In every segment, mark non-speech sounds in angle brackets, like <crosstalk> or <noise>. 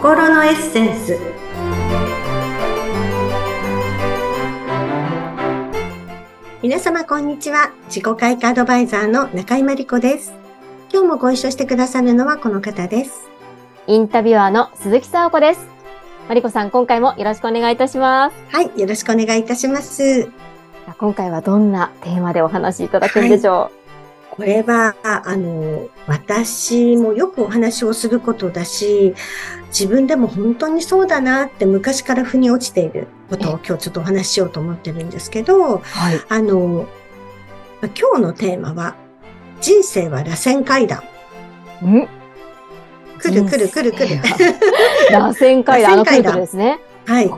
心のエッセンス。皆様こんにちは。自己開花アドバイザーの中井真理子です。今日もご一緒してくださるのはこの方です。インタビュアーの鈴木沙子です。真理子さん今回もよろしくお願いいたします。はいよろしくお願いいたします。今回はどんなテーマでお話しいただくんでしょう、はいこれは、あの、私もよくお話をすることだし、自分でも本当にそうだなって昔から腑に落ちていることを今日ちょっとお話ししようと思ってるんですけど、はい、あの、今日のテーマは、人生は螺旋階段。ん？くるくるくるくる。<laughs> 螺旋階段。螺旋階段ですね。はい。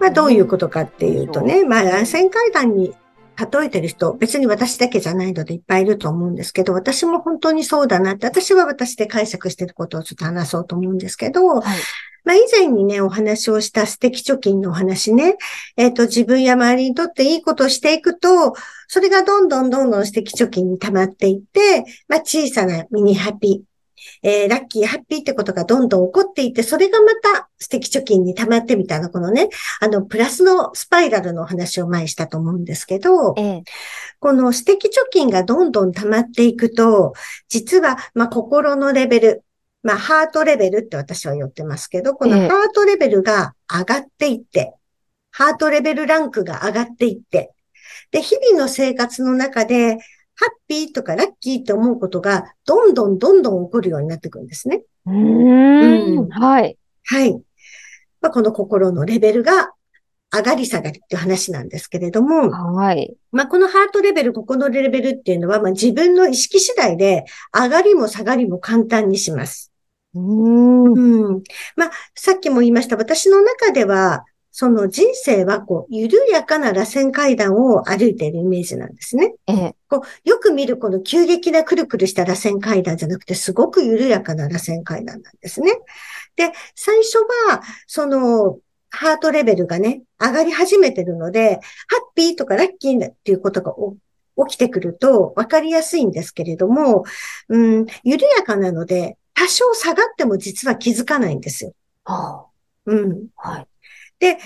まあ、どういうことかっていうとね、まあ、螺旋階段に例えてる人、別に私だけじゃないのでいっぱいいると思うんですけど、私も本当にそうだなって、私は私で解釈してることをちょっと話そうと思うんですけど、はい、まあ以前にね、お話をした素敵貯金のお話ね、えっ、ー、と、自分や周りにとっていいことをしていくと、それがどんどんどんどん素敵貯金に溜まっていって、まあ小さなミニハッピー、えー、ラッキー、ハッピーってことがどんどん起こっていって、それがまた素敵貯金に溜まってみたいな、このね、あの、プラスのスパイラルのお話を前したと思うんですけど、ええ、この素敵貯金がどんどん溜まっていくと、実は、まあ、心のレベル、まあ、ハートレベルって私は言ってますけど、このハートレベルが上がっていって、ハートレベルランクが上がっていって、で、日々の生活の中で、ハッピーとかラッキーって思うことが、どんどんどんどん起こるようになってくるんですね。うん,、はい。はい。まあ、この心のレベルが上がり下がりっていう話なんですけれども、はい。まあ、このハートレベル、ここのレベルっていうのは、まあ、自分の意識次第で上がりも下がりも簡単にします。うん。うん。まあ、さっきも言いました、私の中では、その人生はこう、緩やかな螺旋階段を歩いているイメージなんですね。ええ、こうよく見るこの急激なくるくるした螺旋階段じゃなくて、すごく緩やかな螺旋階段なんですね。で、最初は、その、ハートレベルがね、上がり始めてるので、ハッピーとかラッキーっていうことが起きてくると分かりやすいんですけれども、うん、緩やかなので、多少下がっても実は気づかないんですよ。はあ、うん。はい。で、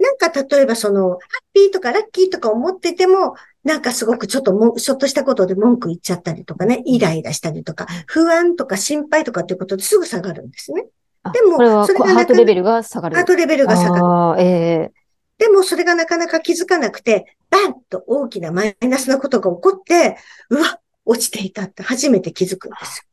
なんか例えばその、ハッピーとかラッキーとか思ってても、なんかすごくちょっとも、ちょっとしたことで文句言っちゃったりとかね、イライラしたりとか、不安とか心配とかっていうことですぐ下がるんですね。でも、それがハートレベルが下がる。ハートレベルが下がる。ええー、でも、それがなかなか気づかなくて、バンと大きなマイナスなことが起こって、うわ、落ちていたって初めて気づくんですよ。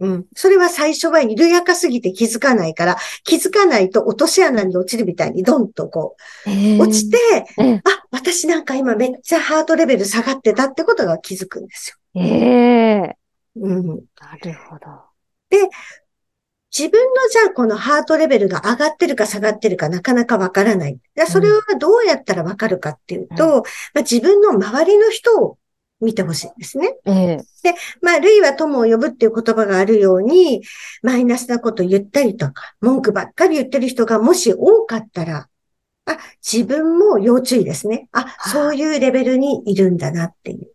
うん。それは最初は緩やかすぎて気づかないから、気づかないと落とし穴に落ちるみたいにドンとこう、落ちて、あ、私なんか今めっちゃハートレベル下がってたってことが気づくんですよ。ええー、うん。なるほど。で、自分のじゃあこのハートレベルが上がってるか下がってるかなかなかわからない。それはどうやったらわかるかっていうと、うん、まあ、自分の周りの人を見てほしいんですね。ええ、で、まあ、類は友を呼ぶっていう言葉があるように、マイナスなこと言ったりとか、文句ばっかり言ってる人がもし多かったら、あ、自分も要注意ですね。あ、そういうレベルにいるんだなっていう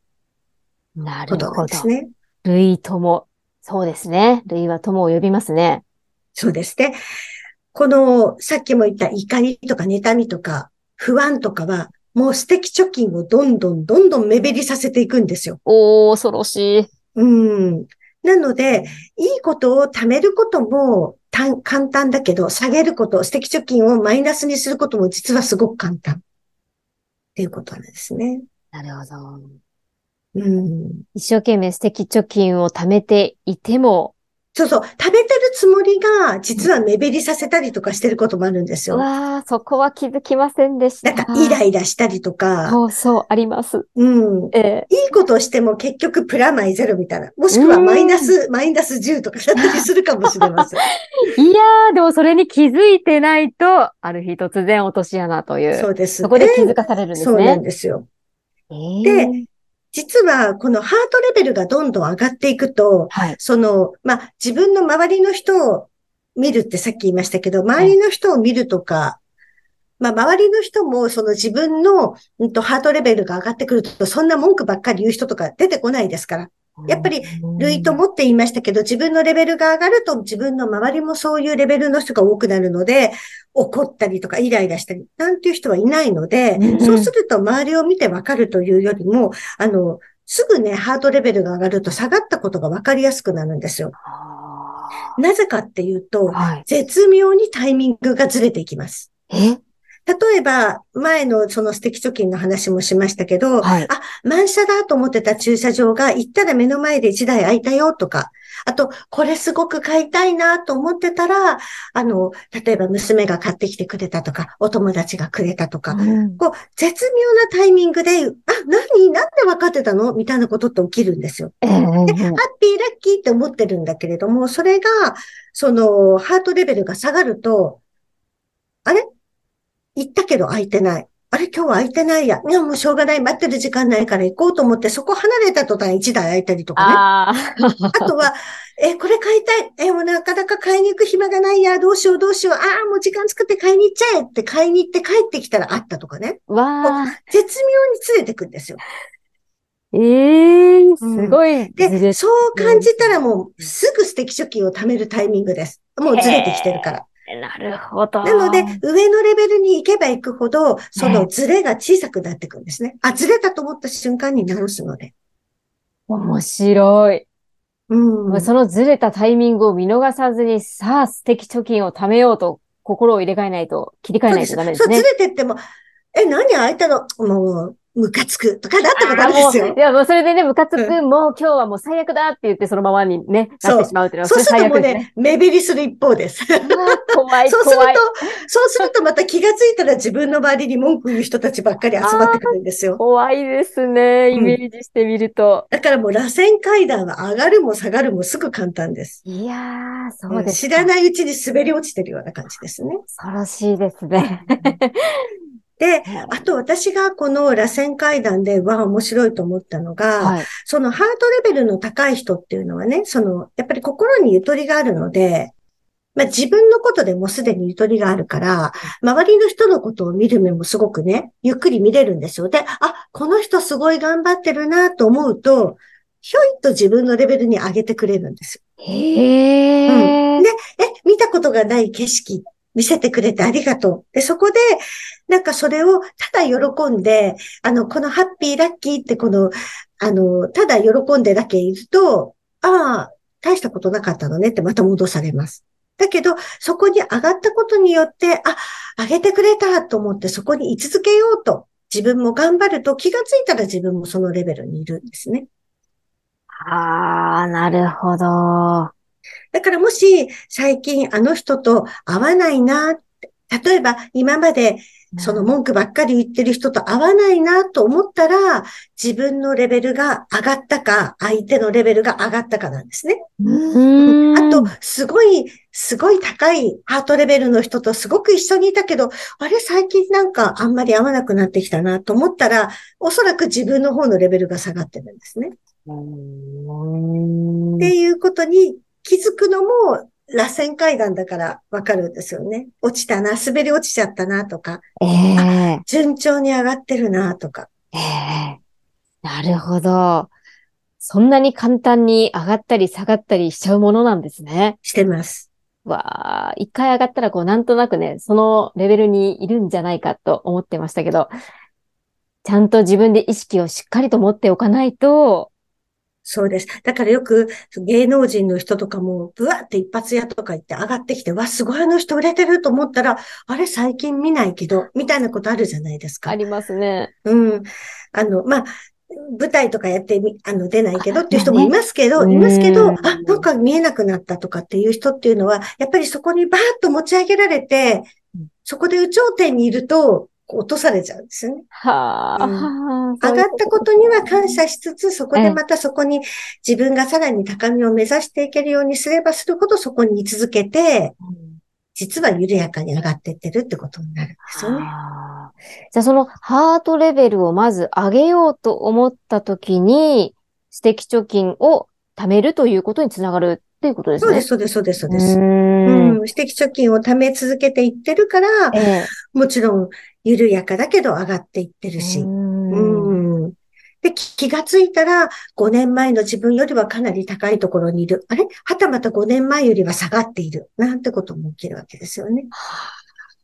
ことなんですね。類友。そうですね。類は友を呼びますね。そうですね。この、さっきも言った怒りとか妬みとか不安とかは、もう素敵貯金をどんどんどんどん目減りさせていくんですよ。おー、恐ろしい。うん。なので、いいことを貯めることも簡単だけど、下げること、素敵貯金をマイナスにすることも実はすごく簡単。っていうことなんですね。なるほど。うん、一生懸命素敵貯金を貯めていても、そうそう。食べてるつもりが、実は目減りさせたりとかしてることもあるんですよ。わあ、そこは気づきませんでした。なんか、イライラしたりとか。そうそう、あります。うん。えー、いいことをしても結局プラマイゼロみたいな。もしくはマイナス、マイナス10とかだったりするかもしれません。<laughs> いやー、でもそれに気づいてないと、ある日突然落とし穴という。そうです、ね。そこで気づかされるんですね。そうなんですよ。えー、で、実は、このハートレベルがどんどん上がっていくと、はい、その、まあ、自分の周りの人を見るってさっき言いましたけど、周りの人を見るとか、まあ、周りの人も、その自分の、うんと、ハートレベルが上がってくると、そんな文句ばっかり言う人とか出てこないですから。やっぱり、類ともって言いましたけど、自分のレベルが上がると自分の周りもそういうレベルの人が多くなるので、怒ったりとかイライラしたり、なんていう人はいないので、うん、そうすると周りを見てわかるというよりも、あの、すぐね、ハートレベルが上がると下がったことがわかりやすくなるんですよ。なぜかっていうと、はい、絶妙にタイミングがずれていきます。え？例えば、前のその素敵貯金の話もしましたけど、はい、あ、満車だと思ってた駐車場が行ったら目の前で1台空いたよとか、あと、これすごく買いたいなと思ってたら、あの、例えば娘が買ってきてくれたとか、お友達がくれたとか、うん、こう、絶妙なタイミングで、あ、何なんで分かってたの？みたいなことって起きるんですよ。で、ハッピーラッキーって思ってるんだけれども、それが、その、ハートレベルが下がると、あれ？行ったけど空いてない。あれ今日は空いてないや。いや、もうしょうがない。待ってる時間ないから行こうと思って、そこ離れた途端1台空いたりとかね。あ <laughs> あとは、え、これ買いたい。え、もうなかなか買いに行く暇がないや。どうしようどうしよう。ああ、もう時間作って買いに行っちゃえって買いに行って帰ってきたらあったとかね。わあ。絶妙に連れてくんですよ。ええー、すごい、うん、で、そう感じたらもうすぐ素敵貯金を貯めるタイミングです。もうずれてきてるから。なるほど。なので、上のレベルに行けば行くほど、そのズレが小さくなっていくんですね。あ、ズレたと思った瞬間に直すので。面白い。うん、そのずれたタイミングを見逃さずに、さあ、素敵貯金を貯めようと心を入れ替えないと、切り替えないとダメですね。そう、ずれてっても、え、何？開いたのもう、ムカつくとかだったらダメですよ。いや、もうそれでね、ムカつく、うん、もう今日はもう最悪だって言ってそのままにね、なってしまうっていうのは、そうするともうね、目減りする一方です。<laughs> 怖い、そうすると、そうするとまた気がついたら自分の周りに文句言う人たちばっかり集まってくるんですよ。怖いですね、イメージしてみると、うん、だからもう螺旋階段は上がるも下がるもすぐ簡単です。いやー、そうです、知らないうちに滑り落ちてるような感じですね。恐ろしいですね。で、あと私がこの螺旋階段では面白いと思ったのが、はい、そのハートレベルの高い人っていうのはね、その、やっぱり心にゆとりがあるので、まあ、自分のことでもすでにゆとりがあるから、周りの人のことを見る目もすごくね、ゆっくり見れるんですよ。で、あ、この人すごい頑張ってるなと思うと、ひょいっと自分のレベルに上げてくれるんですよ。へー。うん。で、え、見たことがない景色見せてくれてありがとう。で、そこで、なんかそれをただ喜んで、あの、このハッピーラッキーってこの、あの、ただ喜んでだけいると、ああ、大したことなかったのねってまた戻されます。だけど、そこに上がったことによって、あ、上げてくれたと思ってそこに居続けようと、自分も頑張ると気がついたら自分もそのレベルにいるんですね。ああ、なるほど。だからもし最近あの人と会わないな、例えば今までその文句ばっかり言ってる人と会わないなと思ったら、自分のレベルが上がったか、相手のレベルが上がったかなんですね。あと、すごい、すごい高いハートレベルの人とすごく一緒にいたけど、あれ最近なんかあんまり合わなくなってきたなと思ったら、おそらく自分の方のレベルが下がってるんですね。っていうことに気づくのも、螺旋階段だからわかるんですよね。落ちたな、滑り落ちちゃったなとか、えー、順調に上がってるなとか。えー、なるほど。そんなに簡単に上がったり下がったりしちゃうものなんですね。してます。わあ、一回上がったらこうなんとなくね、そのレベルにいるんじゃないかと思ってましたけど、ちゃんと自分で意識をしっかりと持っておかないと、そうです。だからよく芸能人の人とかも、ブワって一発屋とか言って上がってきて、わ、すごいあの人売れてると思ったら、あれ最近見ないけど、みたいなことあるじゃないですか。ありますね。うん。あの、まあ、舞台とかやってあの、出ないけどっていう人もいますけど、ね、いますけど、あ、なんか見えなくなったとかっていう人っていうのは、やっぱりそこにバーッと持ち上げられて、そこで有頂天にいると、落とされちゃうんですよね。はあ、うん、上がったことには感謝しつつ、そこでまたそこに自分がさらに高みを目指していけるようにすればするほどそこに居続けて、実は緩やかに上がっていってるってことになるんですよね。じゃあそのハートレベルをまず上げようと思ったときに、素敵貯金を貯めるということにつながるっていうことですね。そうです、そうです、そうです、そうです。うん。私的貯金を貯め続けていってるから、ええ、もちろん緩やかだけど上がっていってるし。うんで、気がついたら、5年前の自分よりはかなり高いところにいる。あれ？はたまた5年前よりは下がっている。なんてことも起きるわけですよね。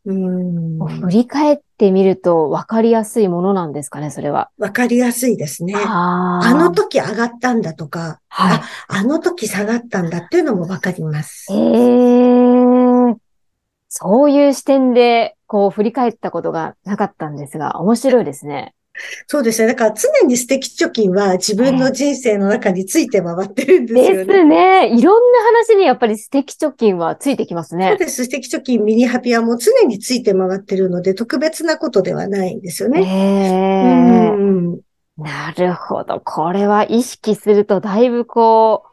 うん。振り返ってみると分かりやすいものなんですかね、それは。わかりやすいですね。ああの時上がったんだとか、はい。あの時下がったんだっていうのもわかりますえ。えそういう視点で、こう、振り返ったことがなかったんですが、面白いですね。そうですね。だから常に素敵貯金は自分の人生の中について回ってるんですよでね。すね。いろんな話にやっぱり素敵貯金はついてきますそうね。です。素敵貯金ミニハピはもう常について回ってるので特別なことではないんですよえね。えうん。なるほど。これは意識するとだいぶこう、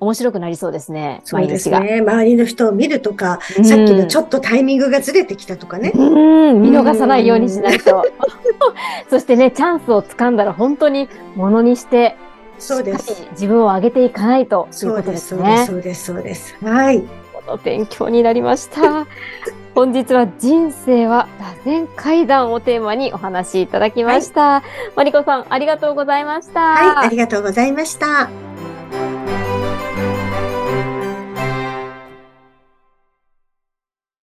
面白くなりそうですね。そうですね。周りの人を見るとか、が。さっきのちょっとタイミングがずれてきたとかね。うん、見逃さないようにしないと。<laughs> そしてね、チャンスをつかんだら本当にものにして、そうです自分を上げていかないということです、すね。そうです、そうです、そうです。はい。この勉強になりました。本日は人生は螺旋階段をテーマにお話しいただきました。マリコさん、ありがとうございました。はい、ありがとうございました。